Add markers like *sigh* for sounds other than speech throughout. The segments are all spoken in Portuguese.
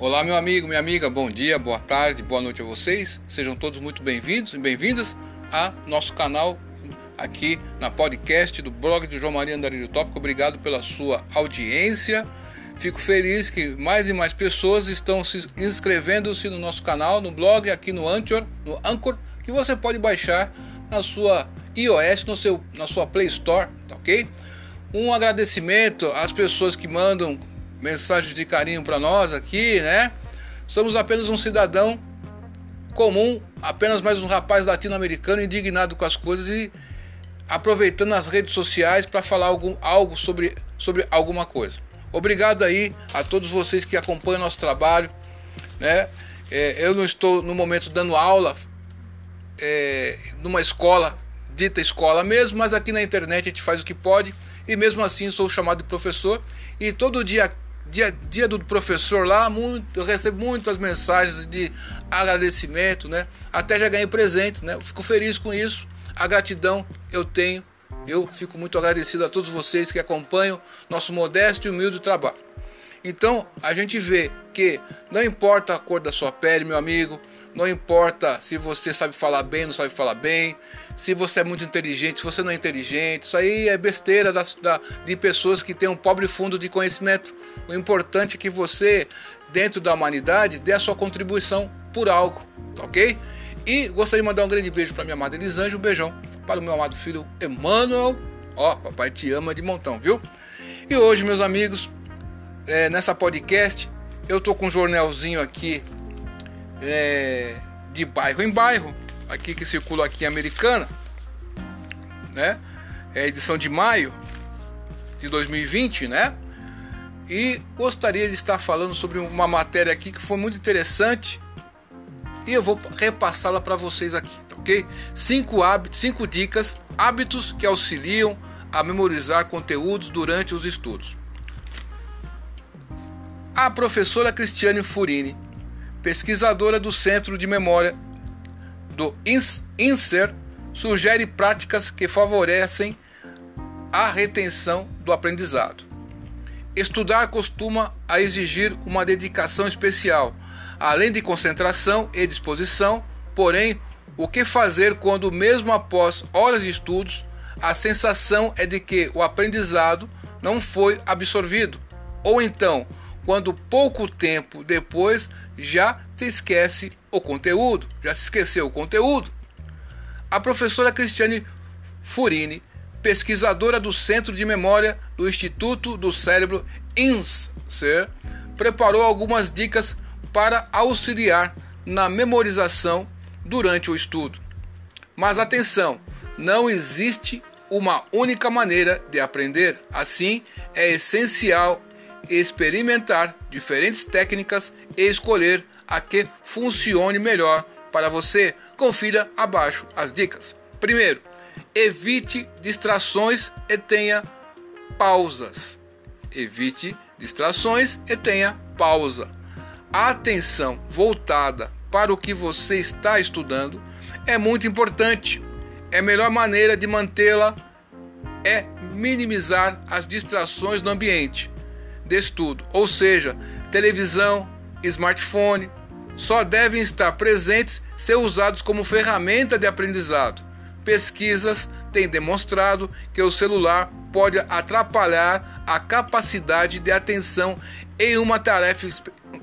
Olá, meu amigo, minha amiga, bom dia, boa tarde, boa noite a vocês. Sejam todos muito bem-vindos e bem-vindas a nosso canal aqui na podcast do blog do João Maria Andarilho Tópico. Obrigado pela sua audiência. Fico feliz que mais e mais pessoas estão se inscrevendo-se no nosso canal, no blog, aqui no Anchor, no Anchor, que você pode baixar na sua iOS, no seu, na sua Play Store, tá ok? Um agradecimento às pessoas que mandam mensagens de carinho para nós aqui, né? Somos apenas um cidadão comum, apenas mais um rapaz latino-americano indignado com as coisas e aproveitando as redes sociais para falar algum, algo sobre, sobre alguma coisa. Obrigado aí a todos vocês que acompanham nosso trabalho, né? É, eu não estou no momento dando aula é, numa escola, dita escola mesmo, mas aqui na internet a gente faz o que pode e mesmo assim sou chamado de professor e todo dia dia, dia do professor lá, muito, eu recebo muitas mensagens de agradecimento, né? Até já ganhei presentes, né? Fico feliz com isso. A gratidão eu tenho. Eu fico muito agradecido a todos vocês que acompanham nosso modesto e humilde trabalho. Então, a gente vê que não importa a cor da sua pele, meu amigo, não importa se você sabe falar bem, não sabe falar bem, se você é muito inteligente, se você não é inteligente. Isso aí é besteira das, da, de pessoas que têm um pobre fundo de conhecimento. O importante é que você, dentro da humanidade, dê a sua contribuição por algo, tá ok? E gostaria de mandar um grande beijo para minha amada Elisângela, um beijão para o meu amado filho Emmanuel. Ó, papai te ama de montão, viu? E hoje, meus amigos, é, nessa podcast, eu tô com um jornalzinho aqui é, de bairro em bairro, aqui que circula aqui em Americana, né? É edição de maio de 2020, né? E gostaria de estar falando sobre uma matéria aqui que foi muito interessante e eu vou repassá-la para vocês aqui, tá ok? Cinco, hábitos, cinco dicas, hábitos que auxiliam a memorizar conteúdos durante os estudos. A professora Cristiane Furini pesquisadora do Centro de Memória do INSER, sugere práticas que favorecem a retenção do aprendizado. Estudar costuma a exigir uma dedicação especial, além de concentração e disposição, porém, o que fazer quando, mesmo após horas de estudos, a sensação é de que o aprendizado não foi absorvido? Ou então, quando pouco tempo depois já se esquece o conteúdo, já se esqueceu o conteúdo. A professora Cristiane Furini, pesquisadora do Centro de Memória do Instituto do Cérebro INSER, preparou algumas dicas para auxiliar na memorização durante o estudo. Mas atenção, não existe uma única maneira de aprender. Assim, é essencial experimentar diferentes técnicas e escolher a que funcione melhor para você. Confira abaixo as dicas. Primeiro, evite distrações e tenha pausas. Evite distrações e tenha pausa. A atenção voltada para o que você está estudando é muito importante. É a melhor maneira de mantê-la é minimizar as distrações no ambiente de estudo, ou seja, televisão, smartphone, só devem estar presentes se usados como ferramenta de aprendizado. Pesquisas têm demonstrado que o celular pode atrapalhar a capacidade de atenção em uma tarefa,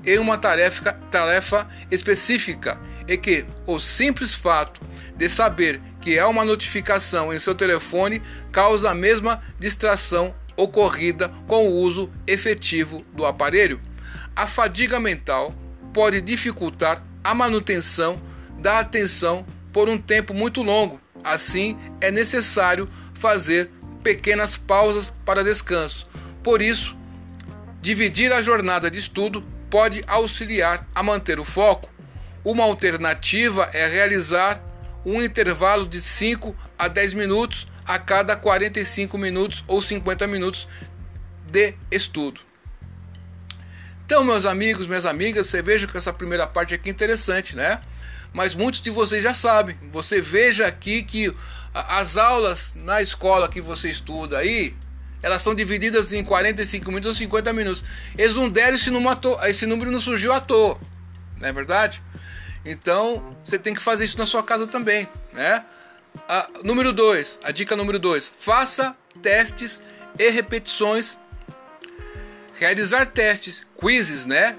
em uma tarefa, tarefa específica e que o simples fato de saber que há uma notificação em seu telefone causa a mesma distração ocorrida com o uso efetivo do aparelho. A fadiga mental pode dificultar a manutenção da atenção por um tempo muito longo. Assim, é necessário fazer pequenas pausas para descanso. Por isso, dividir a jornada de estudo pode auxiliar a manter o foco. Uma alternativa é realizar um intervalo de 5 a 10 minutos a cada 45 minutos ou 50 minutos de estudo. Então, meus amigos, minhas amigas, você veja que essa primeira parte aqui é interessante, né? Mas muitos de vocês já sabem. Você veja aqui que as aulas na escola que você estuda aí, Elas são divididas em 45 minutos ou 50 minutos. Eles não deram esse número, esse número não surgiu à toa. Não é verdade? Então, você tem que fazer isso na sua casa também, né? A, número 2, a dica número 2, faça testes e repetições. Realizar testes, quizzes, né?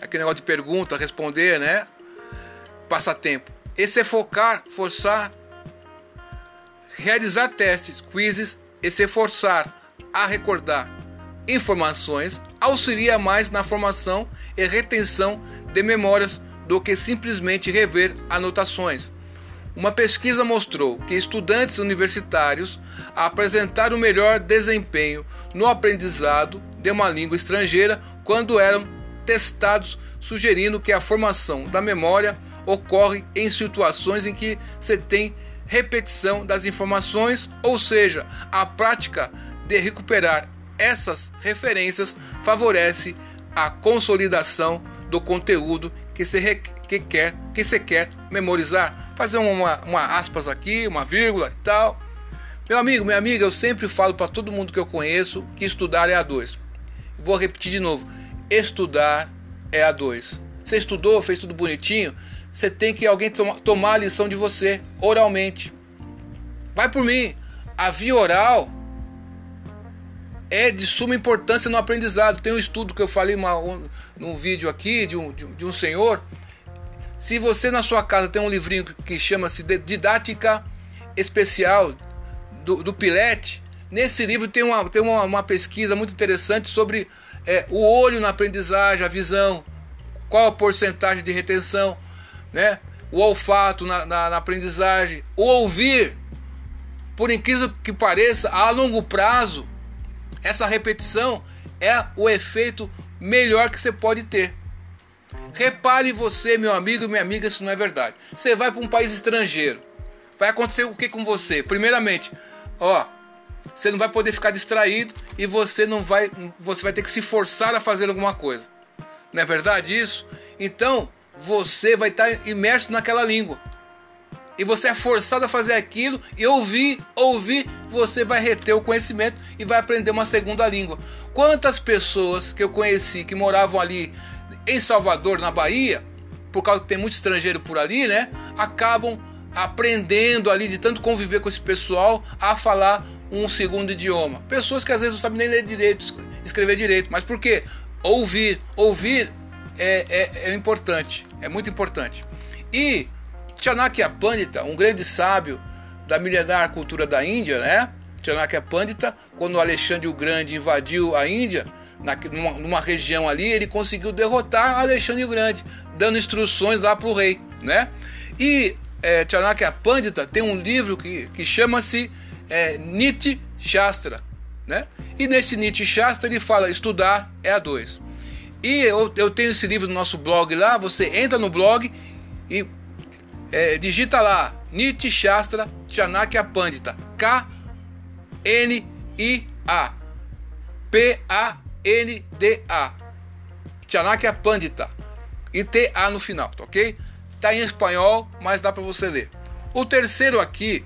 Aquele negócio de pergunta, responder, né? Passatempo. Esse é focar, forçar, realizar testes, quizzes e se forçar a recordar informações auxilia mais na formação e retenção de memórias do que simplesmente rever anotações. Uma pesquisa mostrou que estudantes universitários apresentaram melhor desempenho no aprendizado de uma língua estrangeira quando eram testados, sugerindo que a formação da memória ocorre em situações em que se tem repetição das informações, ou seja, a prática de recuperar essas referências favorece a consolidação do conteúdo que se, re, que quer, que se quer memorizar. Fazer uma, uma aspas aqui, uma vírgula e tal. Meu amigo, minha amiga, eu sempre falo para todo mundo que eu conheço que estudar é A2. Vou repetir de novo: estudar é A2. Você estudou, fez tudo bonitinho, você tem que alguém toma, tomar a lição de você oralmente. Vai por mim. A via oral é de suma importância no aprendizado. Tem um estudo que eu falei uma, um, num vídeo aqui de um, de, de um senhor. Se você na sua casa tem um livrinho que chama-se Didática Especial do, do Pilete, nesse livro tem uma, tem uma, uma pesquisa muito interessante sobre é, o olho na aprendizagem, a visão, qual a porcentagem de retenção, né? o olfato na, na, na aprendizagem, o ouvir. Por incrível que pareça, a longo prazo, essa repetição é o efeito melhor que você pode ter. Repare você, meu amigo e minha amiga, isso não é verdade. Você vai para um país estrangeiro. Vai acontecer o que com você? Primeiramente, ó, você não vai poder ficar distraído e você não vai, você vai ter que se forçar a fazer alguma coisa. Não é verdade isso? Então, você vai estar imerso naquela língua e você é forçado a fazer aquilo e ouvir, ouvir, você vai reter o conhecimento e vai aprender uma segunda língua. Quantas pessoas que eu conheci que moravam ali em Salvador, na Bahia, por causa que tem muito estrangeiro por ali, né? Acabam aprendendo ali de tanto conviver com esse pessoal a falar um segundo idioma. Pessoas que às vezes não sabem nem ler direito, escrever direito, mas por quê? Ouvir, ouvir é, é, é importante, é muito importante. E Chanakya Pandita, um grande sábio da milenar cultura da Índia, né? Chanakya Pandita, quando Alexandre o Grande invadiu a Índia, na, numa, numa, região ali, ele conseguiu derrotar Alexandre o Grande, dando instruções lá para o rei, né? E é, Chanakya Pandita tem um livro que, que chama-se é, Niti Shastra, né? E nesse Niti Shastra ele fala estudar é a dois. E eu, eu tenho esse livro no nosso blog lá, você entra no blog e é, digita lá Niti Shastra Chanakya Pandita K-N-I-A P-A-N-D-A Chanakya Pandita e T-A no final, tá ok? Tá em espanhol, mas dá para você ler. O terceiro aqui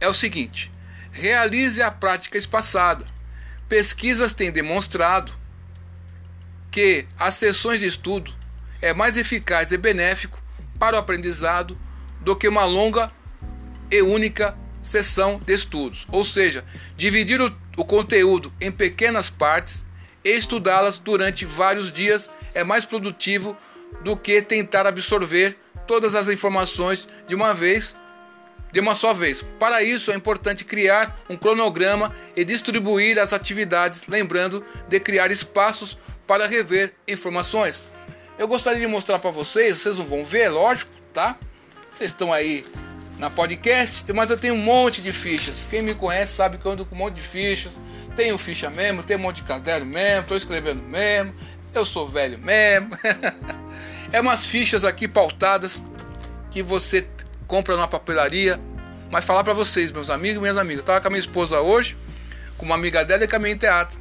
é o seguinte: realize a prática espaçada. Pesquisas têm demonstrado que as sessões de estudo é mais eficaz e benéfico para o aprendizado do que uma longa e única sessão de estudos. Ou seja, dividir o, o conteúdo em pequenas partes e estudá-las durante vários dias é mais produtivo do que tentar absorver todas as informações de uma vez, de uma só vez. Para isso é importante criar um cronograma e distribuir as atividades, lembrando de criar espaços para rever informações. Eu gostaria de mostrar para vocês, vocês não vão ver, lógico, tá? Vocês estão aí na podcast, mas eu tenho um monte de fichas. Quem me conhece sabe que eu ando com um monte de fichas. Tenho ficha mesmo, tenho um monte de caderno mesmo, estou escrevendo mesmo. Eu sou velho mesmo. *laughs* é umas fichas aqui pautadas que você compra na papelaria. Mas falar para vocês, meus amigos e minhas amigas, eu tava com a minha esposa hoje, com uma amiga dela e caminhei em teatro.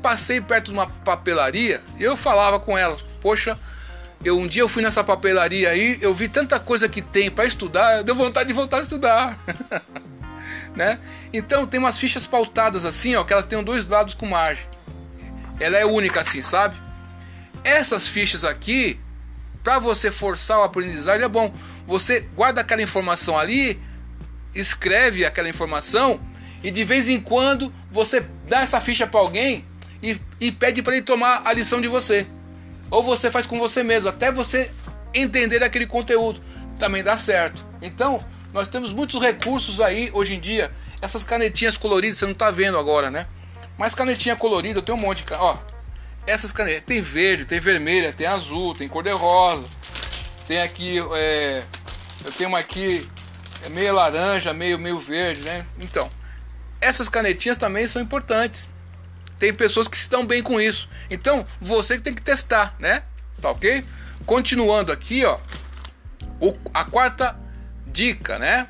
Passei perto de uma papelaria e eu falava com elas, poxa, eu, um dia eu fui nessa papelaria aí, eu vi tanta coisa que tem para estudar, deu vontade de voltar a estudar. *laughs* né? Então tem umas fichas pautadas assim, ó, que elas têm dois lados com margem. Ela é única assim, sabe? Essas fichas aqui, para você forçar o aprendizagem é bom. Você guarda aquela informação ali, escreve aquela informação e de vez em quando você dá essa ficha para alguém e, e pede para ele tomar a lição de você. Ou você faz com você mesmo, até você entender aquele conteúdo. Também dá certo. Então, nós temos muitos recursos aí hoje em dia. Essas canetinhas coloridas, você não está vendo agora, né? Mas canetinha colorida, eu tenho um monte, ó. Essas canetas, tem verde, tem vermelha, tem azul, tem cor de rosa. Tem aqui, é, eu tenho uma aqui é meio laranja, meio meio verde, né? Então, essas canetinhas também são importantes. Tem pessoas que estão bem com isso. Então, você que tem que testar, né? Tá ok? Continuando aqui, ó. O, a quarta dica, né?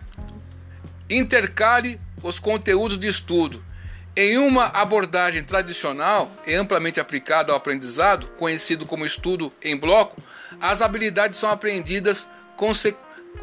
Intercale os conteúdos de estudo. Em uma abordagem tradicional e amplamente aplicada ao aprendizado, conhecido como estudo em bloco, as habilidades são aprendidas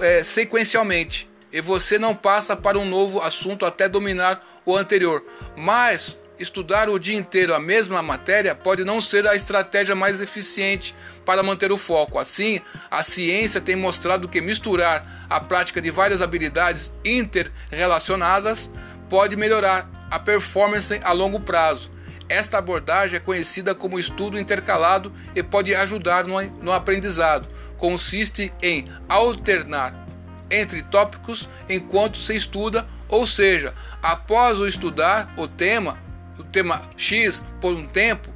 é, sequencialmente e você não passa para um novo assunto até dominar o anterior. Mas estudar o dia inteiro a mesma matéria pode não ser a estratégia mais eficiente para manter o foco. Assim, a ciência tem mostrado que misturar a prática de várias habilidades interrelacionadas pode melhorar a performance a longo prazo. Esta abordagem é conhecida como estudo intercalado e pode ajudar no, aprendizado. Consiste em alternar entre tópicos enquanto se estuda, ou seja, após o estudar o tema, o tema X por um tempo,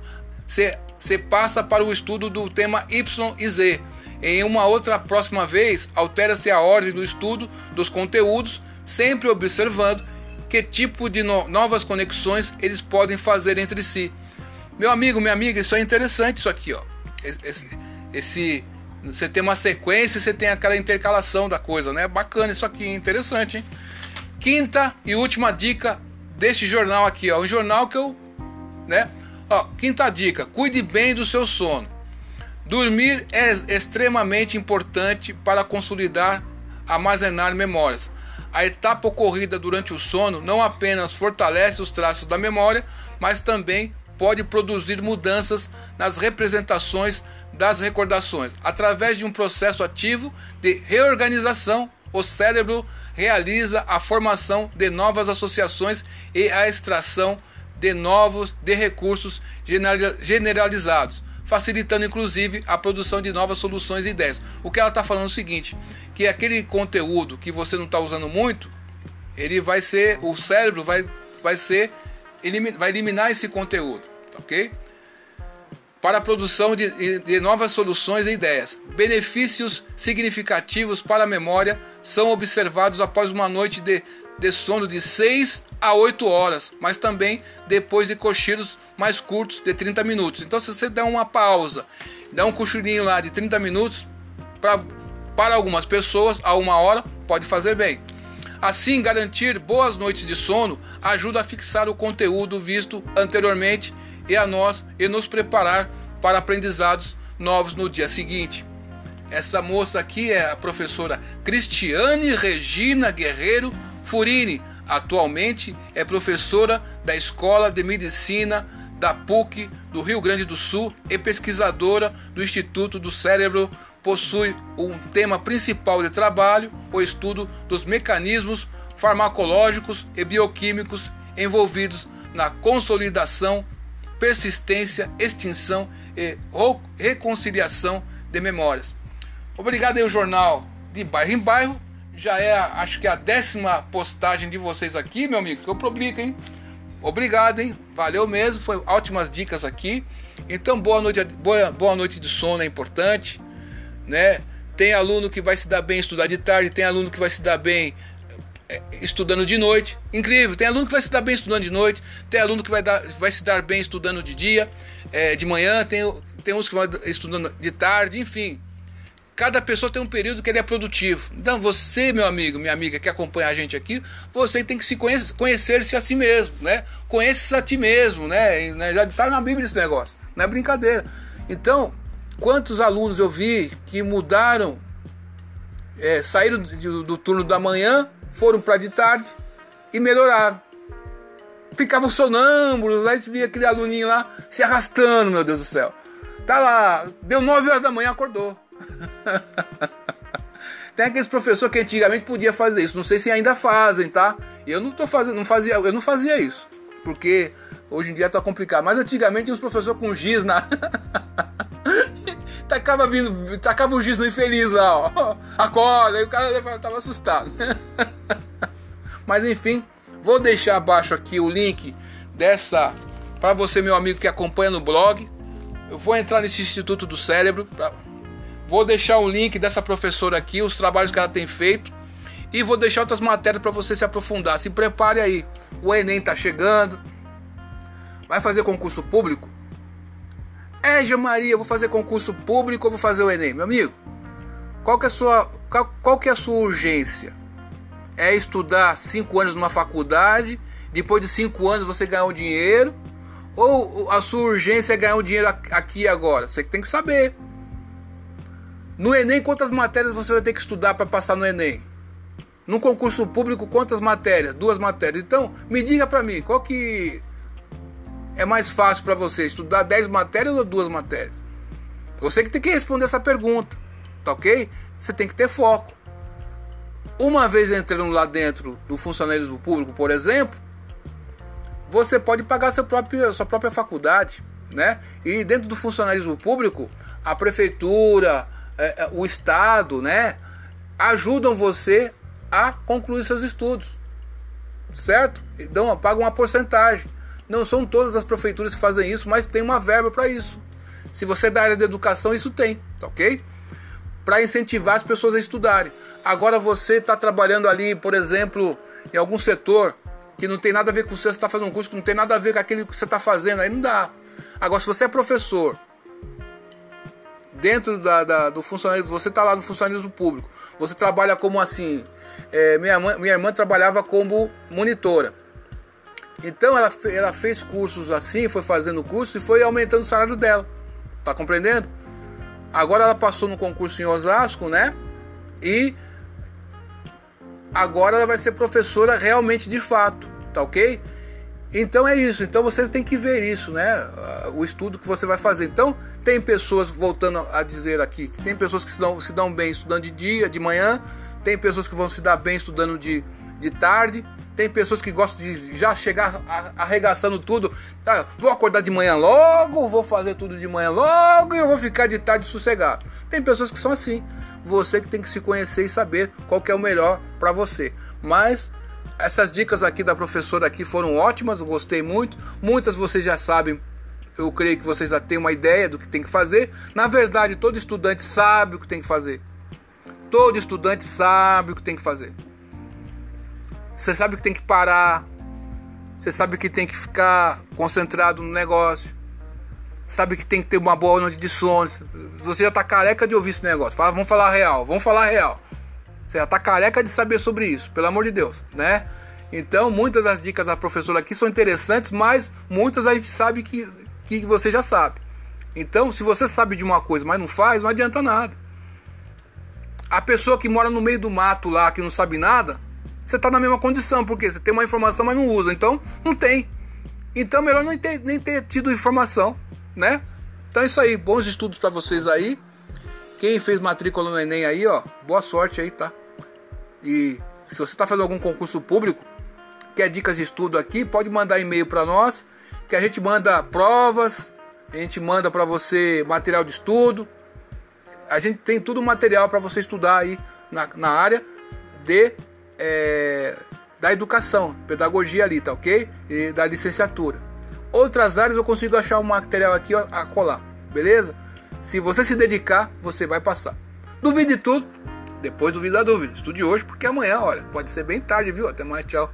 você passa para o estudo do tema Y e Z. Em uma outra próxima vez, altera-se a ordem do estudo dos conteúdos, sempre observando que tipo de no novas conexões eles podem fazer entre si. Meu amigo, minha amiga, isso é interessante isso aqui, ó. Esse, esse você tem uma sequência, você tem aquela intercalação da coisa, né? Bacana isso aqui, interessante, hein? Quinta e última dica deste jornal aqui, ó, um jornal que eu, né? Ó, quinta dica: cuide bem do seu sono. Dormir é extremamente importante para consolidar, armazenar memórias. A etapa ocorrida durante o sono não apenas fortalece os traços da memória, mas também pode produzir mudanças nas representações das recordações. Através de um processo ativo de reorganização, o cérebro realiza a formação de novas associações e a extração de novos de recursos generalizados, facilitando inclusive a produção de novas soluções e ideias. O que ela está falando é o seguinte, que aquele conteúdo que você não está usando muito, ele vai ser, o cérebro vai, vai ser, vai eliminar esse conteúdo, ok? Para a produção de, de, novas soluções e ideias. Benefícios significativos para a memória são observados após uma noite de, de sono de 6 a 8 horas, mas também depois de cochilos mais curtos de 30 minutos. Então, se você der uma pausa, der um cochilinho lá de 30 minutos, pra, para algumas pessoas, a uma hora, pode fazer bem. Assim, garantir boas noites de sono ajuda a fixar o conteúdo visto anteriormente e a nós e nos preparar para aprendizados novos no dia seguinte. Essa moça aqui é a professora Cristiane Regina Guerreiro Furini. Atualmente é professora da Escola de Medicina da PUC do Rio Grande do Sul e pesquisadora do Instituto do Cérebro. Possui um tema principal de trabalho, o estudo dos mecanismos farmacológicos e bioquímicos envolvidos na consolidação persistência, extinção e reconciliação de memórias. Obrigado aí o jornal de bairro em bairro. Já é, acho que a décima postagem de vocês aqui, meu amigo, que eu publico, hein? Obrigado, hein? Valeu mesmo, foi ótimas dicas aqui. Então, boa noite, boa, boa noite de sono é importante, né? Tem aluno que vai se dar bem estudar de tarde, tem aluno que vai se dar bem estudando de noite. Incrível, tem aluno que vai se dar bem estudando de noite, tem aluno que vai, dar, vai se dar bem estudando de dia, é, de manhã, tem, tem uns que vão estudando de tarde, enfim. Cada pessoa tem um período que ele é produtivo. Então, você, meu amigo, minha amiga que acompanha a gente aqui, você tem que se conhecer, conhecer-se a si mesmo, né? Conheça-se a ti mesmo, né? né? Já está na Bíblia esse negócio, não é brincadeira. Então, quantos alunos eu vi que mudaram, é, saíram do turno da manhã foram para de tarde e melhoraram. Ficavam sonâmbulos, lá a gente via aquele aluninho lá se arrastando, meu Deus do céu. Tá lá, deu 9 horas da manhã, acordou. *laughs* Tem aqueles professores que antigamente podia fazer isso, não sei se ainda fazem, tá? Eu não tô fazendo, não fazia, eu não fazia isso, porque hoje em dia tá complicado. Mas antigamente os professores com giz na *laughs* tacava vindo, tacava o giz no infeliz lá, ó. *laughs* Acorda, aí o cara tava assustado. *laughs* Mas enfim, vou deixar abaixo aqui o link dessa para você, meu amigo que acompanha no blog. Eu vou entrar nesse Instituto do Cérebro pra Vou deixar o link dessa professora aqui, os trabalhos que ela tem feito. E vou deixar outras matérias para você se aprofundar. Se prepare aí. O Enem tá chegando. Vai fazer concurso público? É, Jean Maria, vou fazer concurso público ou vou fazer o Enem? Meu amigo, qual que é a sua, qual, qual que é a sua urgência? É estudar cinco anos numa faculdade, depois de cinco anos você ganhar um dinheiro? Ou a sua urgência é ganhar um dinheiro aqui e agora? Você tem que saber. No Enem, quantas matérias você vai ter que estudar para passar no Enem? No concurso público, quantas matérias? Duas matérias. Então, me diga para mim, qual que é mais fácil para você, estudar 10 matérias ou duas matérias? Você que tem que responder essa pergunta, tá ok? Você tem que ter foco. Uma vez entrando lá dentro do funcionalismo público, por exemplo, você pode pagar seu próprio, sua própria faculdade, né? E dentro do funcionalismo público, a prefeitura, é, é, o Estado, né, ajudam você a concluir seus estudos, certo? Então pagam uma porcentagem. Não são todas as prefeituras que fazem isso, mas tem uma verba para isso. Se você é da área da educação, isso tem, tá ok? Para incentivar as pessoas a estudarem. Agora você está trabalhando ali, por exemplo, em algum setor que não tem nada a ver com você, você está fazendo um curso que não tem nada a ver com aquilo que você está fazendo, aí não dá. Agora, se você é professor dentro da, da, do funcionalismo, você está lá no funcionalismo público, você trabalha como assim, é, minha, mãe, minha irmã trabalhava como monitora. Então ela, ela fez cursos assim, foi fazendo curso e foi aumentando o salário dela. Tá compreendendo? Agora ela passou no concurso em Osasco, né? E agora ela vai ser professora realmente de fato, tá ok? Então é isso. Então você tem que ver isso, né? O estudo que você vai fazer. Então tem pessoas voltando a dizer aqui, que tem pessoas que se dão, se dão bem estudando de dia, de manhã, tem pessoas que vão se dar bem estudando de, de tarde, tem pessoas que gostam de já chegar arregaçando tudo. Ah, vou acordar de manhã logo, vou fazer tudo de manhã logo e eu vou ficar de tarde sossegado. Tem pessoas que são assim. Você que tem que se conhecer e saber qual é o melhor para você. Mas essas dicas aqui da professora aqui foram ótimas, eu gostei muito. Muitas vocês já sabem, eu creio que vocês já têm uma ideia do que tem que fazer. Na verdade, todo estudante sabe o que tem que fazer. Todo estudante sabe o que tem que fazer. Você sabe que tem que parar. Você sabe que tem que ficar concentrado no negócio. Sabe que tem que ter uma boa noite de sono. Você já está careca de ouvir esse negócio. Fala, vamos falar real, vamos falar real. Você já tá careca de saber sobre isso, pelo amor de Deus, né? Então, muitas das dicas da professora aqui são interessantes, mas muitas a gente sabe que, que você já sabe. Então, se você sabe de uma coisa, mas não faz, não adianta nada. A pessoa que mora no meio do mato lá, que não sabe nada, você está na mesma condição, porque você tem uma informação, mas não usa. Então, não tem. Então, melhor nem ter, nem ter tido informação, né? Então é isso aí. Bons estudos para vocês aí. Quem fez matrícula no Enem aí, ó, boa sorte aí, tá? E se você está fazendo algum concurso público, quer dicas de estudo aqui, pode mandar e-mail para nós, que a gente manda provas, a gente manda para você material de estudo. A gente tem tudo material para você estudar aí na, na área de é, da educação, pedagogia ali, tá ok? E da licenciatura. Outras áreas eu consigo achar um material aqui ó, a colar, beleza? Se você se dedicar, você vai passar. Duvide tudo, depois duvide da dúvida. Estude hoje, porque amanhã, olha, pode ser bem tarde, viu? Até mais, tchau.